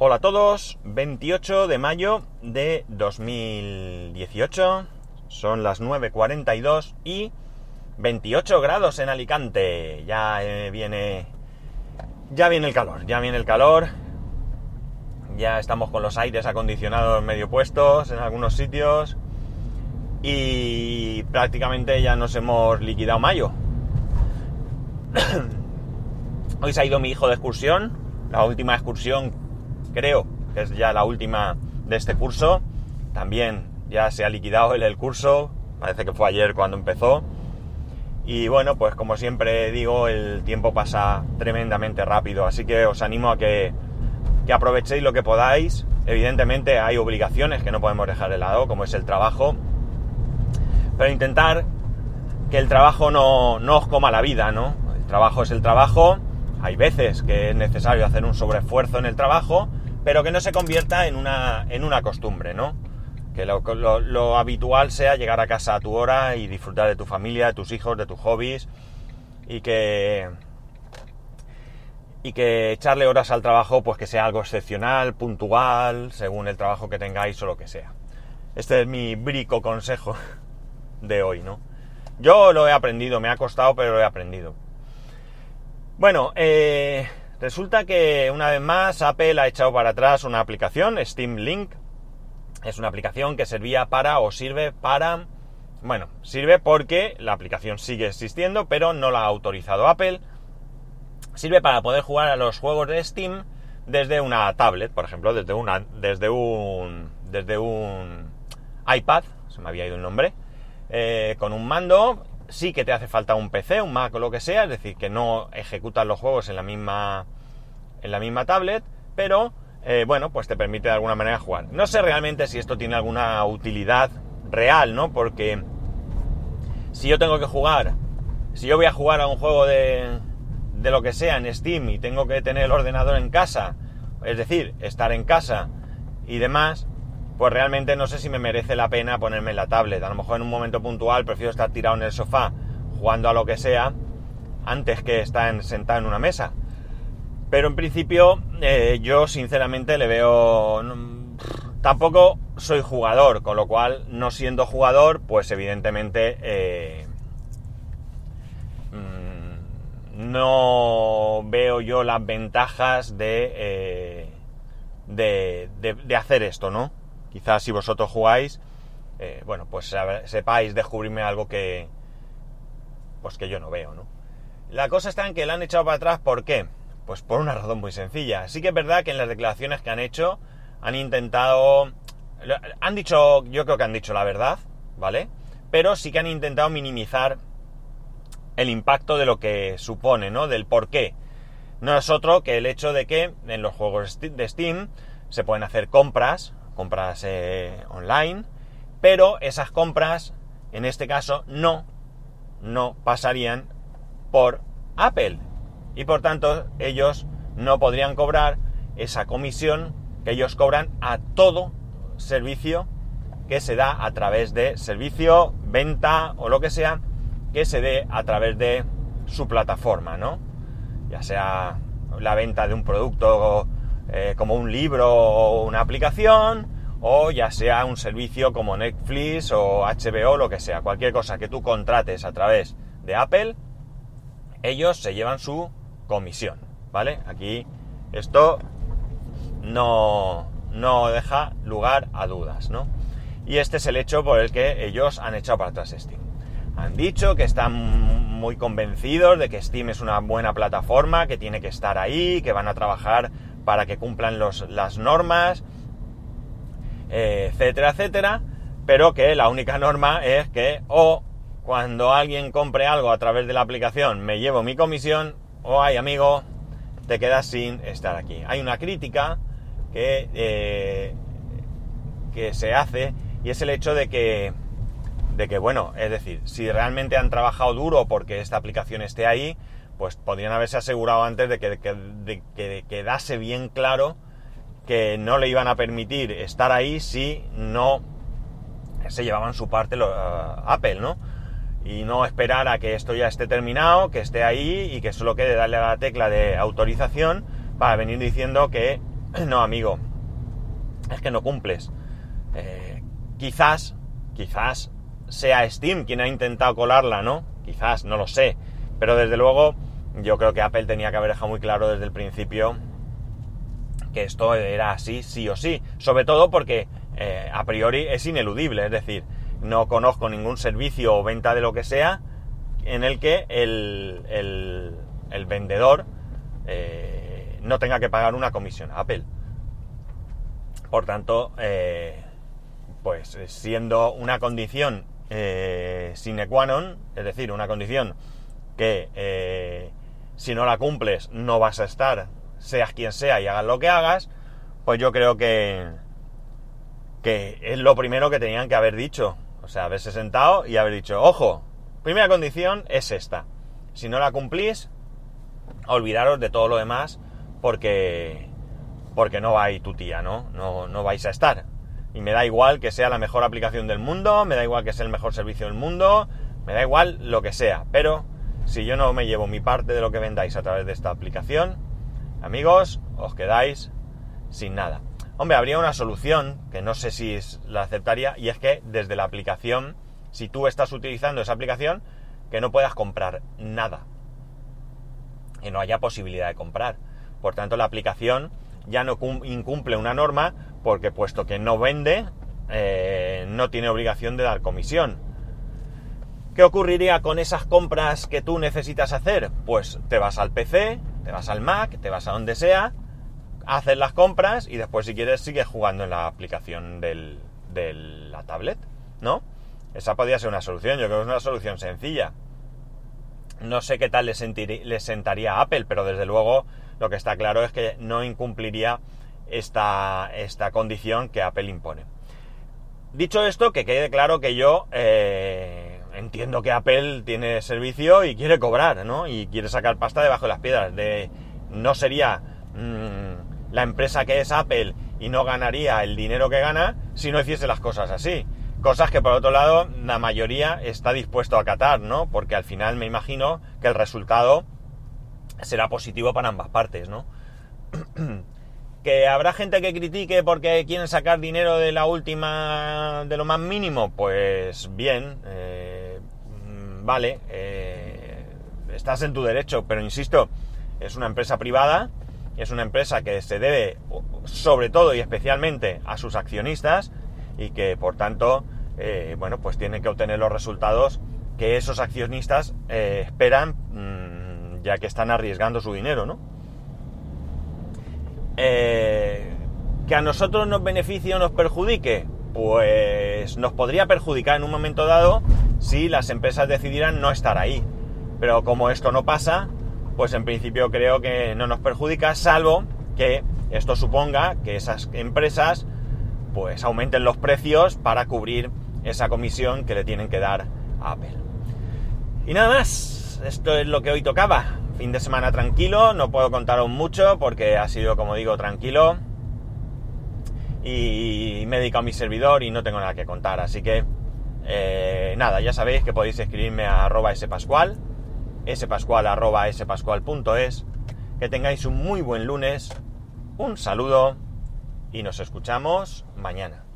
Hola a todos, 28 de mayo de 2018, son las 9.42 y 28 grados en Alicante. Ya eh, viene, ya viene el calor, ya viene el calor. Ya estamos con los aires acondicionados medio puestos en algunos sitios y prácticamente ya nos hemos liquidado mayo. Hoy se ha ido mi hijo de excursión, la última excursión creo que es ya la última de este curso. También ya se ha liquidado el, curso, parece que fue ayer cuando empezó. Y bueno, pues como siempre digo, el tiempo pasa tremendamente rápido, así que os animo a que, que aprovechéis lo que podáis. Evidentemente hay obligaciones que no podemos dejar de lado, como es el trabajo, pero intentar que el trabajo no, no os coma la vida, ¿no? El trabajo es el trabajo, hay veces que es necesario hacer un sobreesfuerzo en el trabajo, pero que no se convierta en una, en una costumbre, ¿no? Que lo, lo, lo, habitual sea llegar a casa a tu hora y disfrutar de tu familia, de tus hijos, de tus hobbies y que y que echarle horas al trabajo pues que sea algo excepcional, puntual, según el trabajo que tengáis o lo que sea. Este es mi brico consejo de hoy, ¿no? Yo lo he aprendido, me ha costado, pero lo he aprendido. Bueno, eh, resulta que una vez más Apple ha echado para atrás una aplicación, Steam Link. Es una aplicación que servía para o sirve para... Bueno, sirve porque la aplicación sigue existiendo, pero no la ha autorizado Apple. Sirve para poder jugar a los juegos de Steam desde una tablet, por ejemplo, desde una, desde un, desde un iPad, se me había ido el nombre, eh, con un mando. Sí que te hace falta un PC, un Mac o lo que sea, es decir, que no ejecutas los juegos en la misma, en la misma tablet, pero eh, bueno, pues te permite de alguna manera jugar. No sé realmente si esto tiene alguna utilidad real, ¿no? Porque si yo tengo que jugar, si yo voy a jugar a un juego de, de lo que sea en Steam y tengo que tener el ordenador en casa, es decir, estar en casa y demás, pues realmente no sé si me merece la pena ponerme en la tablet. A lo mejor en un momento puntual prefiero estar tirado en el sofá jugando a lo que sea antes que estar sentado en una mesa. Pero en principio eh, yo sinceramente le veo... Tampoco soy jugador, con lo cual no siendo jugador, pues evidentemente eh, no veo yo las ventajas de, eh, de, hacer esto, ¿no? Quizás si vosotros jugáis, eh, bueno, pues sepáis descubrirme algo que, pues que yo no veo, ¿no? La cosa está en que la han echado para atrás, ¿por qué? Pues por una razón muy sencilla. Sí que es verdad que en las declaraciones que han hecho han intentado, han dicho, yo creo que han dicho la verdad, ¿vale? Pero sí que han intentado minimizar el impacto de lo que supone, ¿no? Del por qué. No es otro que el hecho de que en los juegos de Steam se pueden hacer compras, compras eh, online, pero esas compras, en este caso, no, no pasarían por Apple. Y por tanto, ellos no podrían cobrar esa comisión que ellos cobran a todo servicio que se da a través de servicio, venta o lo que sea que se dé a través de su plataforma, ¿no? Ya sea la venta de un producto eh, como un libro o una aplicación, o ya sea un servicio como Netflix o HBO, lo que sea, cualquier cosa que tú contrates a través de Apple, ellos se llevan su comisión, ¿vale? Aquí esto no, no deja lugar a dudas, ¿no? Y este es el hecho por el que ellos han echado para atrás Steam han dicho que están muy convencidos de que Steam es una buena plataforma, que tiene que estar ahí, que van a trabajar para que cumplan los, las normas, eh, etcétera, etcétera, pero que la única norma es que o cuando alguien compre algo a través de la aplicación me llevo mi comisión, o ay amigo, te quedas sin estar aquí. Hay una crítica que, eh, que se hace y es el hecho de que de que, bueno, es decir, si realmente han trabajado duro porque esta aplicación esté ahí, pues podrían haberse asegurado antes de que, de, de que quedase bien claro que no le iban a permitir estar ahí si no se llevaban su parte Apple, ¿no? Y no esperar a que esto ya esté terminado, que esté ahí y que solo quede darle a la tecla de autorización para venir diciendo que no amigo, es que no cumples. Eh, quizás, quizás sea Steam quien ha intentado colarla, ¿no? Quizás, no lo sé. Pero desde luego, yo creo que Apple tenía que haber dejado muy claro desde el principio que esto era así, sí o sí. Sobre todo porque eh, a priori es ineludible, es decir, no conozco ningún servicio o venta de lo que sea en el que el, el, vendedor eh, no tenga que pagar una comisión a Apple. Por tanto, eh, pues siendo una condición sine qua non, es decir, una condición que si no la cumples no vas a estar, seas quien sea y hagas lo que hagas, pues yo creo que, que es lo primero que tenían que haber dicho. O sea, haberse sentado y haber dicho, ojo, primera condición es esta. Si no la cumplís, olvidaros de todo lo demás porque, porque no va tu tía, ¿no? ¿no? No vais a estar. Y me da igual que sea la mejor aplicación del mundo, me da igual que sea el mejor servicio del mundo, me da igual lo que sea. Pero si yo no me llevo mi parte de lo que vendáis a través de esta aplicación, amigos, os quedáis sin nada. Hombre, habría una solución que no sé si la aceptaría y es que desde la aplicación, si tú estás utilizando esa aplicación, que no puedas comprar nada. Que no haya posibilidad de comprar. Por tanto, la aplicación ya no incumple una norma porque puesto que no vende, eh, no tiene obligación de dar comisión. ¿Qué ocurriría con esas compras que tú necesitas hacer? Pues te vas al PC, te vas al Mac, te vas a donde sea, haces las compras y después si quieres sigues jugando en la aplicación de la tablet, ¿no? Esa podría ser una solución, yo creo que es una solución sencilla. No sé qué tal le, sentaría a Apple, pero desde luego lo que está claro es que no incumpliría esta, esta condición que Apple impone. Dicho esto, que quede claro que yo eh, entiendo que Apple tiene servicio y quiere cobrar, ¿no? Y quiere sacar pasta debajo de las piedras. No sería mm, la empresa que es Apple y no ganaría el dinero que gana si no hiciese las cosas así. Cosas que por otro lado la mayoría está dispuesto a acatar, ¿no? Porque al final me imagino que el resultado será positivo para ambas partes, ¿no? ¿Que habrá gente que critique porque quieren sacar dinero de la última, de lo más mínimo? Pues bien, eh, vale, eh, estás en tu derecho, pero insisto, es una empresa privada, es una empresa que se debe sobre todo y especialmente a sus accionistas y que por tanto, eh, bueno, pues tiene que obtener los resultados que esos accionistas esperan mm, ya que están arriesgando su dinero, ¿no? Eh, ¿Que a nosotros nos beneficie o nos perjudique? Pues nos podría perjudicar en un momento dado si las empresas decidieran no estar ahí. Pero como esto no pasa, pues en principio creo que no nos perjudica, salvo que esto suponga que esas empresas pues aumenten los precios para cubrir esa comisión que le tienen que dar a Apple. Y nada más, esto es lo que hoy tocaba fin de semana tranquilo, no puedo contaros mucho porque ha sido, como digo, tranquilo. Y me he dedicado a mi servidor y no tengo nada que contar. Así que, eh, nada, ya sabéis que podéis escribirme a arroba spascual, spascual arroba spascual.es. Que tengáis un muy buen lunes, un saludo y nos escuchamos mañana.